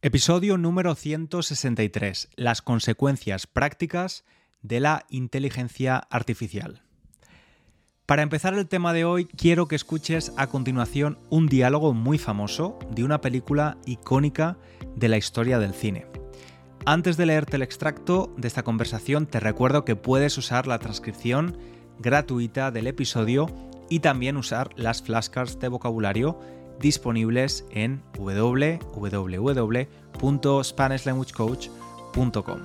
Episodio número 163. Las consecuencias prácticas de la inteligencia artificial. Para empezar el tema de hoy, quiero que escuches a continuación un diálogo muy famoso de una película icónica de la historia del cine. Antes de leerte el extracto de esta conversación, te recuerdo que puedes usar la transcripción gratuita del episodio y también usar las flashcards de vocabulario disponibles en www.spanishlanguagecoach.com.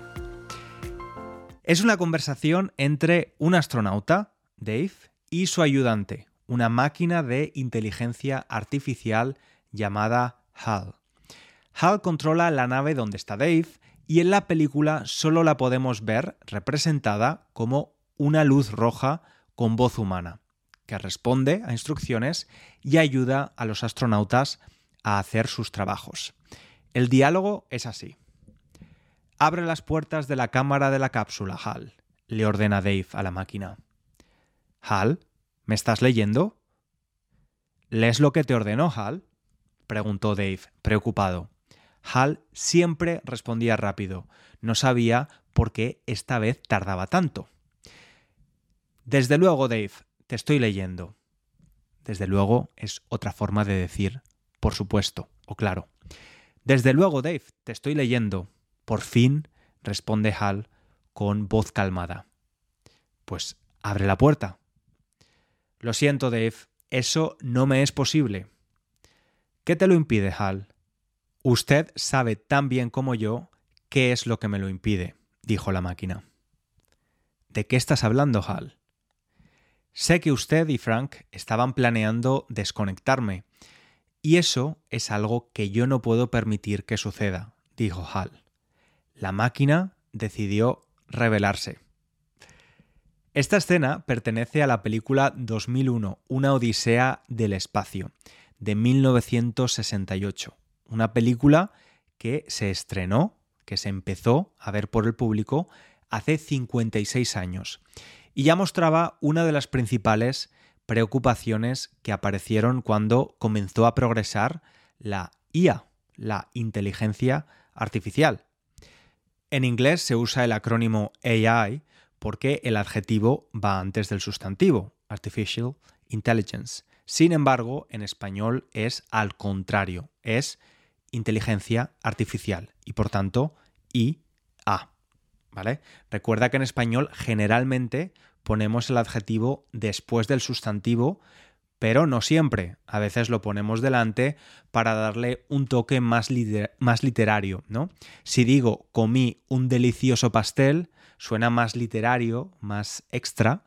Es una conversación entre un astronauta, Dave, y su ayudante, una máquina de inteligencia artificial llamada HAL. HAL controla la nave donde está Dave y en la película solo la podemos ver representada como una luz roja con voz humana que responde a instrucciones y ayuda a los astronautas a hacer sus trabajos. El diálogo es así. Abre las puertas de la cámara de la cápsula, Hal, le ordena Dave a la máquina. Hal, ¿me estás leyendo? ¿Lees lo que te ordenó, Hal? preguntó Dave, preocupado. Hal siempre respondía rápido. No sabía por qué esta vez tardaba tanto. Desde luego, Dave, te estoy leyendo. Desde luego es otra forma de decir, por supuesto, o claro. Desde luego, Dave, te estoy leyendo. Por fin, responde Hal con voz calmada. Pues abre la puerta. Lo siento, Dave, eso no me es posible. ¿Qué te lo impide, Hal? Usted sabe tan bien como yo qué es lo que me lo impide, dijo la máquina. ¿De qué estás hablando, Hal? Sé que usted y Frank estaban planeando desconectarme, y eso es algo que yo no puedo permitir que suceda, dijo Hal. La máquina decidió rebelarse. Esta escena pertenece a la película 2001, Una Odisea del Espacio, de 1968, una película que se estrenó, que se empezó a ver por el público hace 56 años y ya mostraba una de las principales preocupaciones que aparecieron cuando comenzó a progresar la IA, la inteligencia artificial. En inglés se usa el acrónimo AI porque el adjetivo va antes del sustantivo, artificial intelligence. Sin embargo, en español es al contrario, es inteligencia artificial y por tanto IA. Recuerda que en español generalmente ponemos el adjetivo después del sustantivo, pero no siempre. A veces lo ponemos delante para darle un toque más, más literario, ¿no? Si digo comí un delicioso pastel, suena más literario, más extra,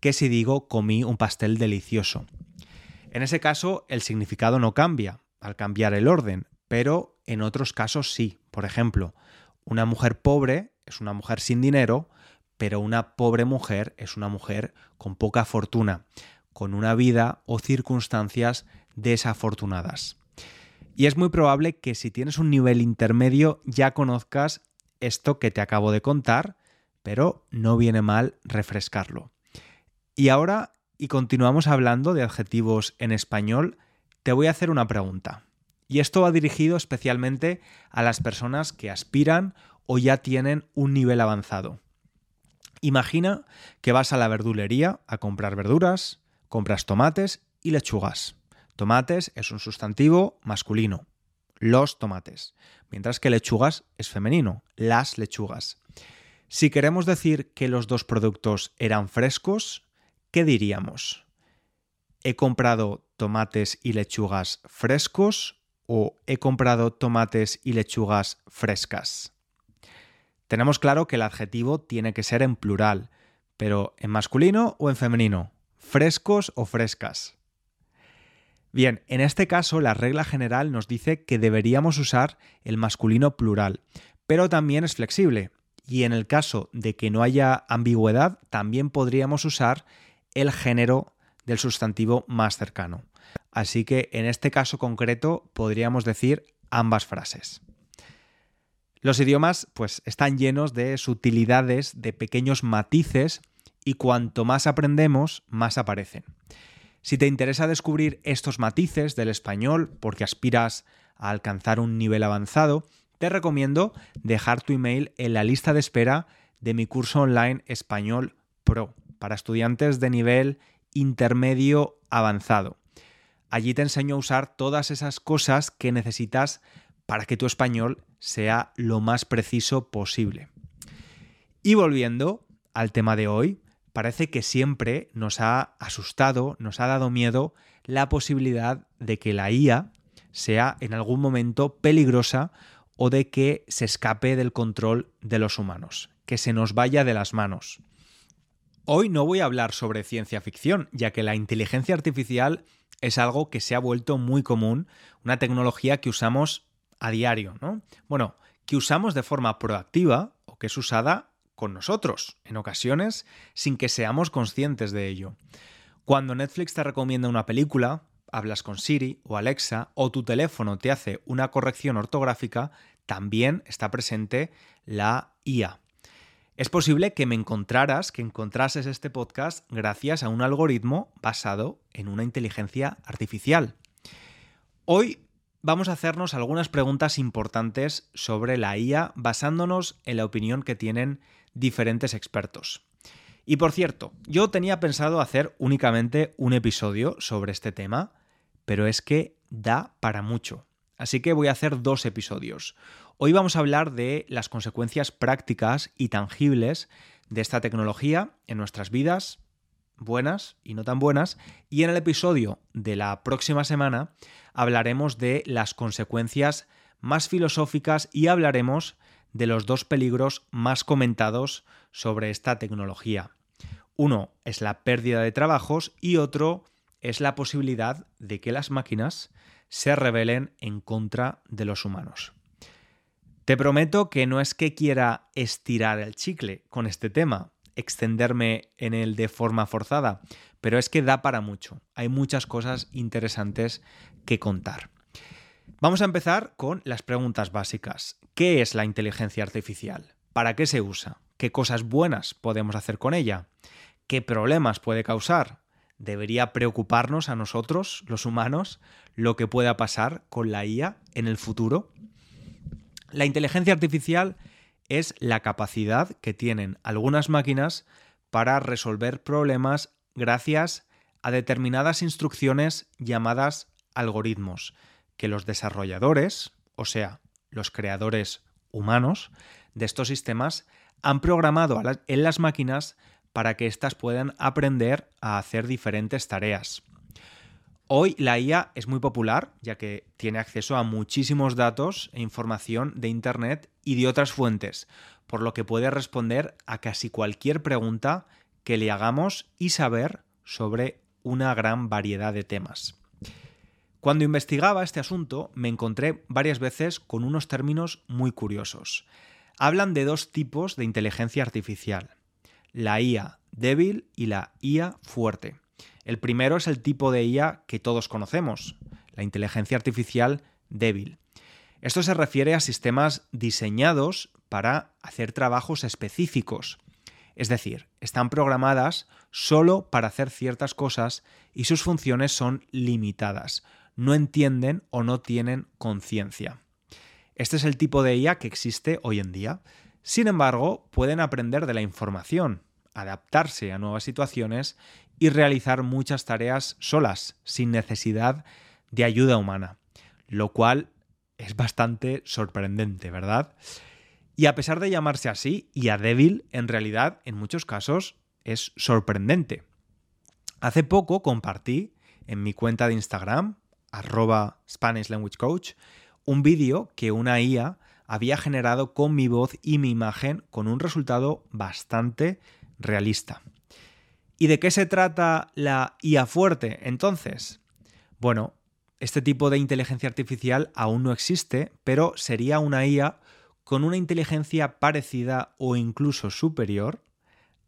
que si digo comí un pastel delicioso. En ese caso, el significado no cambia al cambiar el orden, pero en otros casos sí. Por ejemplo, una mujer pobre es una mujer sin dinero, pero una pobre mujer es una mujer con poca fortuna, con una vida o circunstancias desafortunadas. Y es muy probable que si tienes un nivel intermedio ya conozcas esto que te acabo de contar, pero no viene mal refrescarlo. Y ahora, y continuamos hablando de adjetivos en español, te voy a hacer una pregunta. Y esto va dirigido especialmente a las personas que aspiran o ya tienen un nivel avanzado. Imagina que vas a la verdulería a comprar verduras, compras tomates y lechugas. Tomates es un sustantivo masculino, los tomates, mientras que lechugas es femenino, las lechugas. Si queremos decir que los dos productos eran frescos, ¿qué diríamos? ¿He comprado tomates y lechugas frescos o he comprado tomates y lechugas frescas? Tenemos claro que el adjetivo tiene que ser en plural, pero ¿en masculino o en femenino? ¿Frescos o frescas? Bien, en este caso la regla general nos dice que deberíamos usar el masculino plural, pero también es flexible, y en el caso de que no haya ambigüedad, también podríamos usar el género del sustantivo más cercano. Así que en este caso concreto podríamos decir ambas frases. Los idiomas pues están llenos de sutilidades, de pequeños matices y cuanto más aprendemos, más aparecen. Si te interesa descubrir estos matices del español porque aspiras a alcanzar un nivel avanzado, te recomiendo dejar tu email en la lista de espera de mi curso online Español Pro para estudiantes de nivel intermedio avanzado. Allí te enseño a usar todas esas cosas que necesitas para que tu español sea lo más preciso posible. Y volviendo al tema de hoy, parece que siempre nos ha asustado, nos ha dado miedo la posibilidad de que la IA sea en algún momento peligrosa o de que se escape del control de los humanos, que se nos vaya de las manos. Hoy no voy a hablar sobre ciencia ficción, ya que la inteligencia artificial es algo que se ha vuelto muy común, una tecnología que usamos a diario, ¿no? Bueno, que usamos de forma proactiva o que es usada con nosotros, en ocasiones, sin que seamos conscientes de ello. Cuando Netflix te recomienda una película, hablas con Siri o Alexa o tu teléfono te hace una corrección ortográfica, también está presente la IA. Es posible que me encontraras, que encontrases este podcast gracias a un algoritmo basado en una inteligencia artificial. Hoy vamos a hacernos algunas preguntas importantes sobre la IA basándonos en la opinión que tienen diferentes expertos. Y por cierto, yo tenía pensado hacer únicamente un episodio sobre este tema, pero es que da para mucho. Así que voy a hacer dos episodios. Hoy vamos a hablar de las consecuencias prácticas y tangibles de esta tecnología en nuestras vidas, buenas y no tan buenas, y en el episodio de la próxima semana hablaremos de las consecuencias más filosóficas y hablaremos de los dos peligros más comentados sobre esta tecnología. Uno es la pérdida de trabajos y otro es la posibilidad de que las máquinas se rebelen en contra de los humanos. Te prometo que no es que quiera estirar el chicle con este tema, extenderme en él de forma forzada, pero es que da para mucho. Hay muchas cosas interesantes que contar. Vamos a empezar con las preguntas básicas. ¿Qué es la inteligencia artificial? ¿Para qué se usa? ¿Qué cosas buenas podemos hacer con ella? ¿Qué problemas puede causar? ¿Debería preocuparnos a nosotros, los humanos, lo que pueda pasar con la IA en el futuro? La inteligencia artificial es la capacidad que tienen algunas máquinas para resolver problemas gracias a determinadas instrucciones llamadas algoritmos, que los desarrolladores, o sea, los creadores humanos de estos sistemas, han programado en las máquinas para que éstas puedan aprender a hacer diferentes tareas. Hoy la IA es muy popular, ya que tiene acceso a muchísimos datos e información de Internet y de otras fuentes, por lo que puede responder a casi cualquier pregunta que le hagamos y saber sobre una gran variedad de temas. Cuando investigaba este asunto me encontré varias veces con unos términos muy curiosos. Hablan de dos tipos de inteligencia artificial, la IA débil y la IA fuerte. El primero es el tipo de IA que todos conocemos, la inteligencia artificial débil. Esto se refiere a sistemas diseñados para hacer trabajos específicos. Es decir, están programadas solo para hacer ciertas cosas y sus funciones son limitadas. No entienden o no tienen conciencia. Este es el tipo de IA que existe hoy en día. Sin embargo, pueden aprender de la información, adaptarse a nuevas situaciones y realizar muchas tareas solas, sin necesidad de ayuda humana, lo cual es bastante sorprendente, ¿verdad? Y a pesar de llamarse así, y a débil, en realidad, en muchos casos, es sorprendente. Hace poco compartí en mi cuenta de Instagram, arroba Spanish Language Coach, un vídeo que una IA había generado con mi voz y mi imagen con un resultado bastante realista. ¿Y de qué se trata la IA fuerte entonces? Bueno, este tipo de inteligencia artificial aún no existe, pero sería una IA con una inteligencia parecida o incluso superior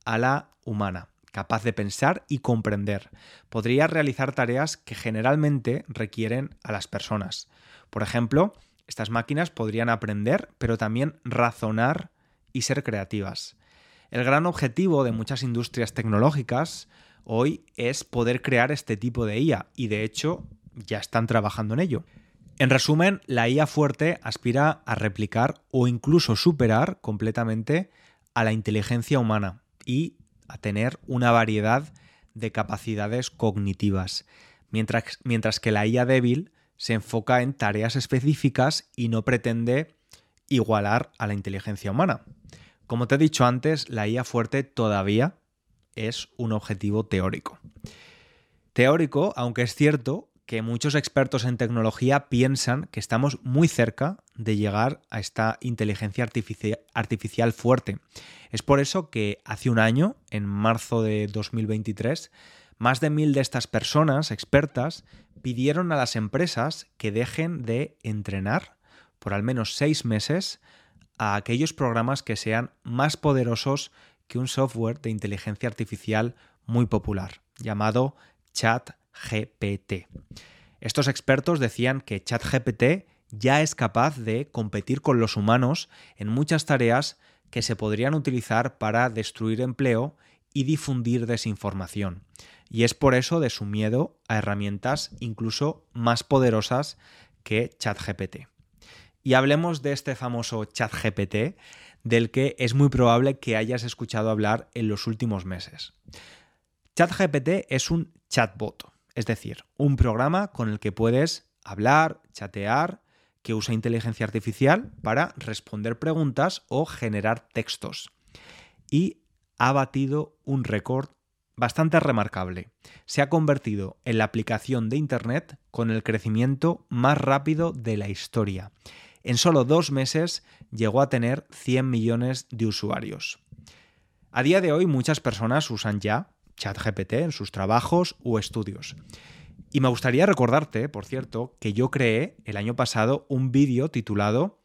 a la humana, capaz de pensar y comprender. Podría realizar tareas que generalmente requieren a las personas. Por ejemplo, estas máquinas podrían aprender, pero también razonar y ser creativas. El gran objetivo de muchas industrias tecnológicas hoy es poder crear este tipo de IA y de hecho ya están trabajando en ello. En resumen, la IA fuerte aspira a replicar o incluso superar completamente a la inteligencia humana y a tener una variedad de capacidades cognitivas, mientras, mientras que la IA débil se enfoca en tareas específicas y no pretende igualar a la inteligencia humana. Como te he dicho antes, la IA fuerte todavía es un objetivo teórico. Teórico, aunque es cierto que muchos expertos en tecnología piensan que estamos muy cerca de llegar a esta inteligencia artificial fuerte. Es por eso que hace un año, en marzo de 2023, más de mil de estas personas expertas pidieron a las empresas que dejen de entrenar por al menos seis meses a aquellos programas que sean más poderosos que un software de inteligencia artificial muy popular, llamado ChatGPT. Estos expertos decían que ChatGPT ya es capaz de competir con los humanos en muchas tareas que se podrían utilizar para destruir empleo y difundir desinformación. Y es por eso de su miedo a herramientas incluso más poderosas que ChatGPT. Y hablemos de este famoso ChatGPT del que es muy probable que hayas escuchado hablar en los últimos meses. ChatGPT es un chatbot, es decir, un programa con el que puedes hablar, chatear, que usa inteligencia artificial para responder preguntas o generar textos. Y ha batido un récord bastante remarcable. Se ha convertido en la aplicación de Internet con el crecimiento más rápido de la historia. En solo dos meses llegó a tener 100 millones de usuarios. A día de hoy muchas personas usan ya ChatGPT en sus trabajos o estudios. Y me gustaría recordarte, por cierto, que yo creé el año pasado un vídeo titulado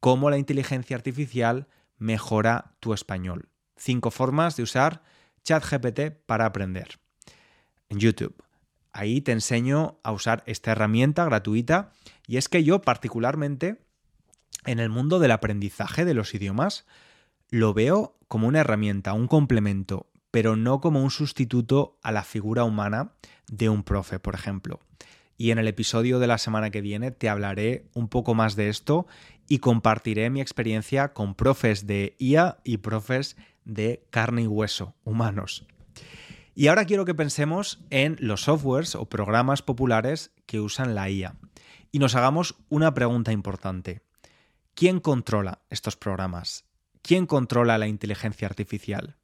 Cómo la inteligencia artificial mejora tu español. Cinco formas de usar ChatGPT para aprender. En YouTube. Ahí te enseño a usar esta herramienta gratuita y es que yo particularmente en el mundo del aprendizaje de los idiomas lo veo como una herramienta, un complemento, pero no como un sustituto a la figura humana de un profe, por ejemplo. Y en el episodio de la semana que viene te hablaré un poco más de esto y compartiré mi experiencia con profes de IA y profes de carne y hueso, humanos. Y ahora quiero que pensemos en los softwares o programas populares que usan la IA y nos hagamos una pregunta importante. ¿Quién controla estos programas? ¿Quién controla la inteligencia artificial?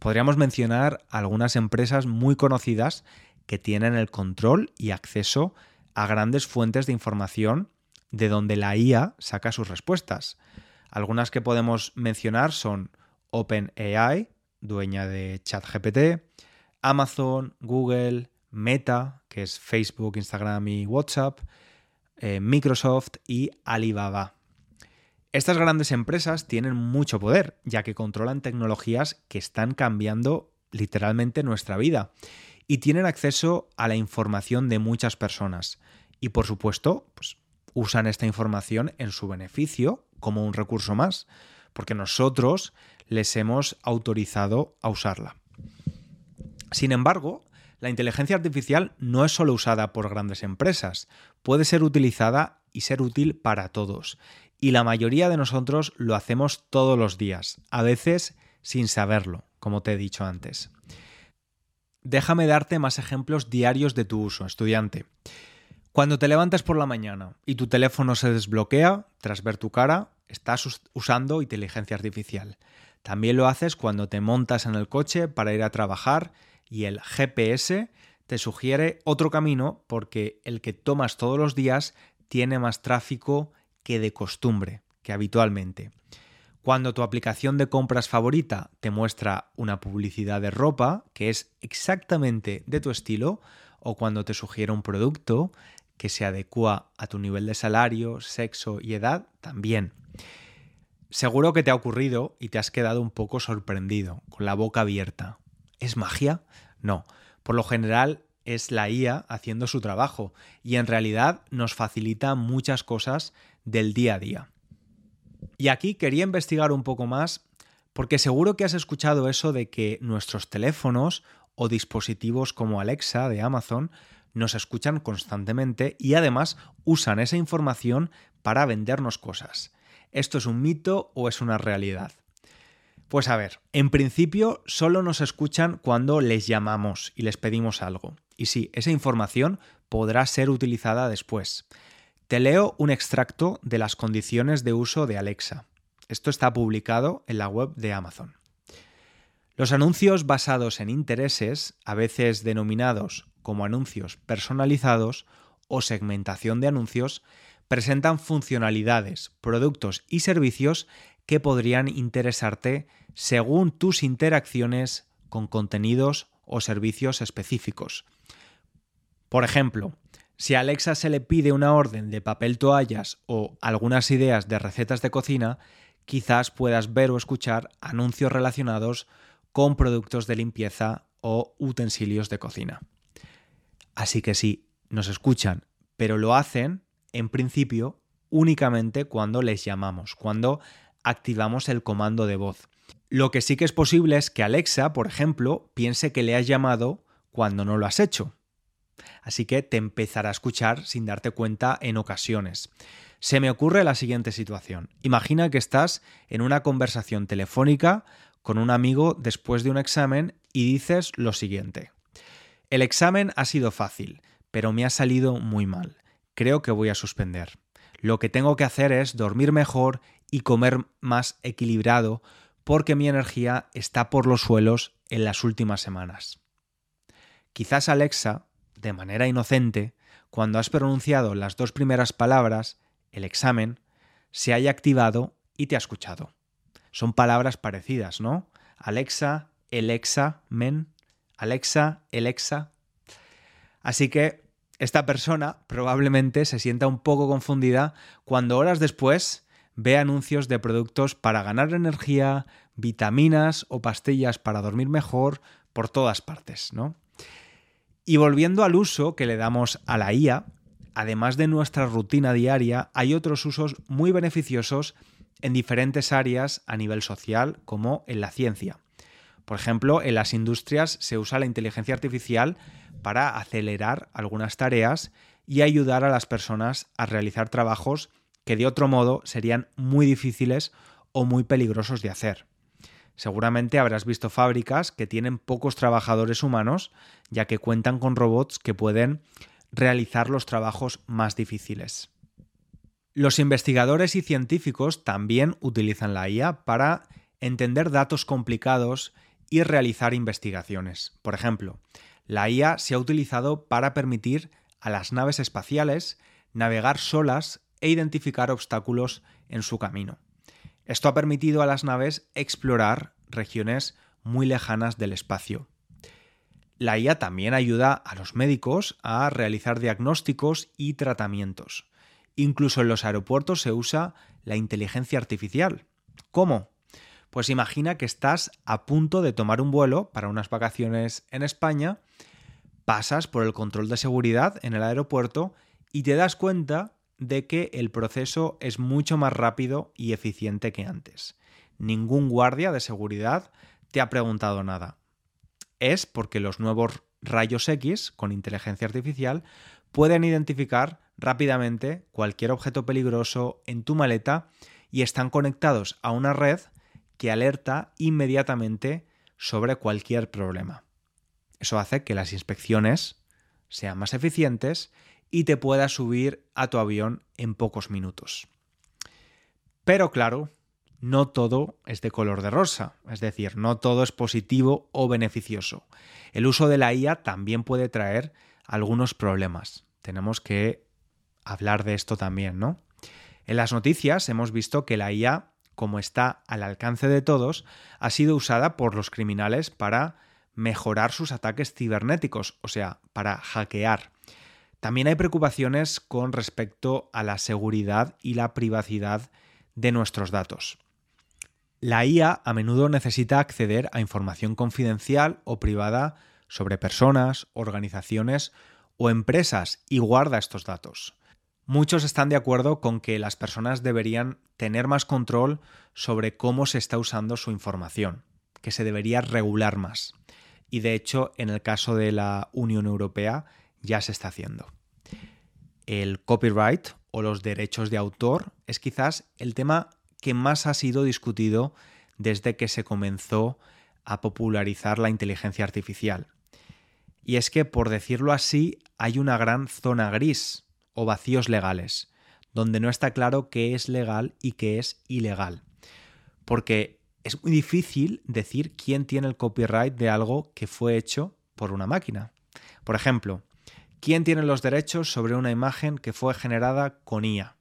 Podríamos mencionar algunas empresas muy conocidas que tienen el control y acceso a grandes fuentes de información de donde la IA saca sus respuestas. Algunas que podemos mencionar son OpenAI, dueña de ChatGPT, Amazon, Google, Meta, que es Facebook, Instagram y WhatsApp, eh, Microsoft y Alibaba. Estas grandes empresas tienen mucho poder, ya que controlan tecnologías que están cambiando literalmente nuestra vida y tienen acceso a la información de muchas personas. Y por supuesto, pues, usan esta información en su beneficio como un recurso más, porque nosotros les hemos autorizado a usarla. Sin embargo, la inteligencia artificial no es solo usada por grandes empresas, puede ser utilizada y ser útil para todos y la mayoría de nosotros lo hacemos todos los días, a veces sin saberlo, como te he dicho antes. Déjame darte más ejemplos diarios de tu uso, estudiante. Cuando te levantas por la mañana y tu teléfono se desbloquea, tras ver tu cara, estás usando inteligencia artificial. También lo haces cuando te montas en el coche para ir a trabajar y el GPS te sugiere otro camino porque el que tomas todos los días tiene más tráfico que de costumbre, que habitualmente. Cuando tu aplicación de compras favorita te muestra una publicidad de ropa que es exactamente de tu estilo, o cuando te sugiere un producto que se adecua a tu nivel de salario, sexo y edad, también. Seguro que te ha ocurrido y te has quedado un poco sorprendido, con la boca abierta. ¿Es magia? No. Por lo general es la IA haciendo su trabajo y en realidad nos facilita muchas cosas del día a día. Y aquí quería investigar un poco más porque seguro que has escuchado eso de que nuestros teléfonos o dispositivos como Alexa de Amazon nos escuchan constantemente y además usan esa información para vendernos cosas. ¿Esto es un mito o es una realidad? Pues a ver, en principio solo nos escuchan cuando les llamamos y les pedimos algo. Y sí, esa información podrá ser utilizada después. Te leo un extracto de las condiciones de uso de Alexa. Esto está publicado en la web de Amazon. Los anuncios basados en intereses, a veces denominados como anuncios personalizados o segmentación de anuncios, presentan funcionalidades, productos y servicios que podrían interesarte según tus interacciones con contenidos o servicios específicos. Por ejemplo, si a Alexa se le pide una orden de papel toallas o algunas ideas de recetas de cocina, quizás puedas ver o escuchar anuncios relacionados con productos de limpieza o utensilios de cocina. Así que sí, nos escuchan, pero lo hacen, en principio, únicamente cuando les llamamos, cuando activamos el comando de voz. Lo que sí que es posible es que Alexa, por ejemplo, piense que le has llamado cuando no lo has hecho. Así que te empezará a escuchar sin darte cuenta en ocasiones. Se me ocurre la siguiente situación. Imagina que estás en una conversación telefónica con un amigo después de un examen y dices lo siguiente. El examen ha sido fácil, pero me ha salido muy mal. Creo que voy a suspender. Lo que tengo que hacer es dormir mejor y comer más equilibrado porque mi energía está por los suelos en las últimas semanas. Quizás Alexa, de manera inocente, cuando has pronunciado las dos primeras palabras, el examen, se haya activado y te ha escuchado. Son palabras parecidas, ¿no? Alexa, el men, Alexa, Alexa. Así que esta persona probablemente se sienta un poco confundida cuando horas después ve anuncios de productos para ganar energía, vitaminas o pastillas para dormir mejor por todas partes, ¿no? Y volviendo al uso que le damos a la IA, además de nuestra rutina diaria, hay otros usos muy beneficiosos en diferentes áreas a nivel social como en la ciencia. Por ejemplo, en las industrias se usa la inteligencia artificial para acelerar algunas tareas y ayudar a las personas a realizar trabajos que de otro modo serían muy difíciles o muy peligrosos de hacer. Seguramente habrás visto fábricas que tienen pocos trabajadores humanos, ya que cuentan con robots que pueden realizar los trabajos más difíciles. Los investigadores y científicos también utilizan la IA para entender datos complicados y realizar investigaciones. Por ejemplo, la IA se ha utilizado para permitir a las naves espaciales navegar solas e identificar obstáculos en su camino. Esto ha permitido a las naves explorar regiones muy lejanas del espacio. La IA también ayuda a los médicos a realizar diagnósticos y tratamientos. Incluso en los aeropuertos se usa la inteligencia artificial. ¿Cómo? Pues imagina que estás a punto de tomar un vuelo para unas vacaciones en España, pasas por el control de seguridad en el aeropuerto y te das cuenta de que el proceso es mucho más rápido y eficiente que antes. Ningún guardia de seguridad te ha preguntado nada. Es porque los nuevos rayos X con inteligencia artificial pueden identificar rápidamente cualquier objeto peligroso en tu maleta y están conectados a una red que alerta inmediatamente sobre cualquier problema. Eso hace que las inspecciones sean más eficientes y te puedas subir a tu avión en pocos minutos. Pero claro, no todo es de color de rosa, es decir, no todo es positivo o beneficioso. El uso de la IA también puede traer algunos problemas. Tenemos que hablar de esto también, ¿no? En las noticias hemos visto que la IA, como está al alcance de todos, ha sido usada por los criminales para mejorar sus ataques cibernéticos, o sea, para hackear. También hay preocupaciones con respecto a la seguridad y la privacidad de nuestros datos. La IA a menudo necesita acceder a información confidencial o privada sobre personas, organizaciones o empresas y guarda estos datos. Muchos están de acuerdo con que las personas deberían tener más control sobre cómo se está usando su información, que se debería regular más. Y de hecho, en el caso de la Unión Europea, ya se está haciendo. El copyright o los derechos de autor es quizás el tema que más ha sido discutido desde que se comenzó a popularizar la inteligencia artificial. Y es que, por decirlo así, hay una gran zona gris o vacíos legales, donde no está claro qué es legal y qué es ilegal. Porque es muy difícil decir quién tiene el copyright de algo que fue hecho por una máquina. Por ejemplo, ¿quién tiene los derechos sobre una imagen que fue generada con IA?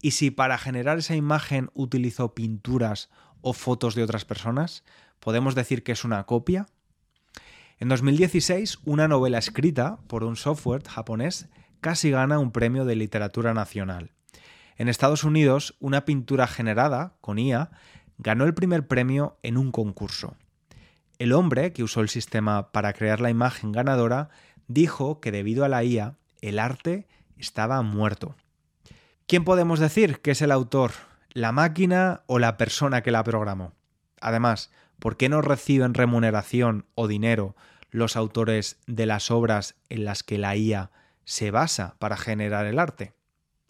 Y si para generar esa imagen utilizó pinturas o fotos de otras personas, ¿podemos decir que es una copia? En 2016, una novela escrita por un software japonés casi gana un premio de literatura nacional. En Estados Unidos, una pintura generada con IA ganó el primer premio en un concurso. El hombre que usó el sistema para crear la imagen ganadora dijo que debido a la IA, el arte estaba muerto. ¿Quién podemos decir que es el autor? ¿La máquina o la persona que la programó? Además, ¿por qué no reciben remuneración o dinero los autores de las obras en las que la IA se basa para generar el arte?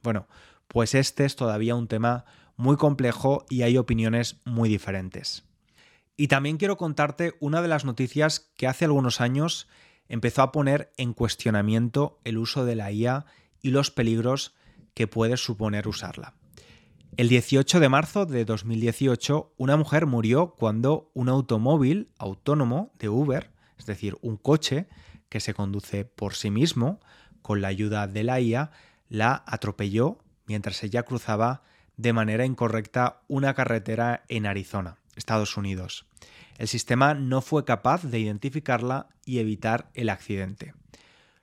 Bueno, pues este es todavía un tema muy complejo y hay opiniones muy diferentes. Y también quiero contarte una de las noticias que hace algunos años empezó a poner en cuestionamiento el uso de la IA y los peligros que puede suponer usarla. El 18 de marzo de 2018, una mujer murió cuando un automóvil autónomo de Uber, es decir, un coche que se conduce por sí mismo con la ayuda de la IA, la atropelló mientras ella cruzaba de manera incorrecta una carretera en Arizona, Estados Unidos. El sistema no fue capaz de identificarla y evitar el accidente.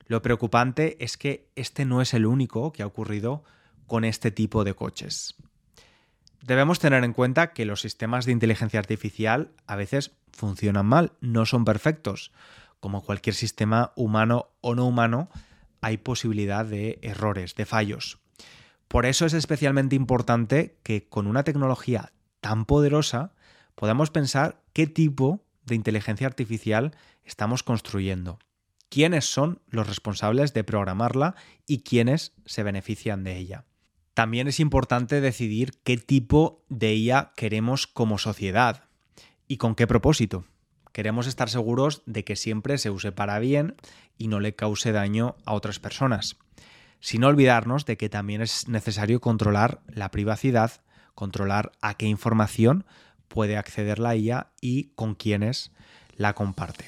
Lo preocupante es que este no es el único que ha ocurrido con este tipo de coches. Debemos tener en cuenta que los sistemas de inteligencia artificial a veces funcionan mal, no son perfectos. Como cualquier sistema humano o no humano, hay posibilidad de errores, de fallos. Por eso es especialmente importante que con una tecnología tan poderosa podamos pensar qué tipo de inteligencia artificial estamos construyendo, quiénes son los responsables de programarla y quiénes se benefician de ella. También es importante decidir qué tipo de IA queremos como sociedad y con qué propósito. Queremos estar seguros de que siempre se use para bien y no le cause daño a otras personas sin olvidarnos de que también es necesario controlar la privacidad, controlar a qué información puede acceder la IA y con quiénes la comparte.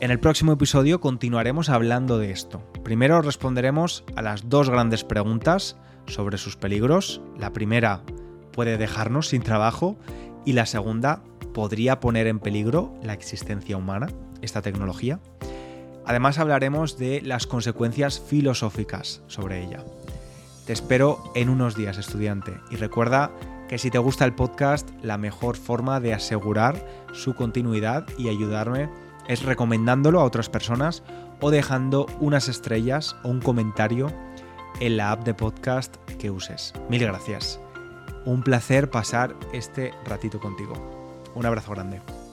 En el próximo episodio continuaremos hablando de esto. Primero responderemos a las dos grandes preguntas sobre sus peligros. La primera, ¿puede dejarnos sin trabajo? Y la segunda, ¿podría poner en peligro la existencia humana, esta tecnología? Además hablaremos de las consecuencias filosóficas sobre ella. Te espero en unos días, estudiante, y recuerda que si te gusta el podcast, la mejor forma de asegurar su continuidad y ayudarme es recomendándolo a otras personas o dejando unas estrellas o un comentario en la app de podcast que uses. Mil gracias. Un placer pasar este ratito contigo. Un abrazo grande.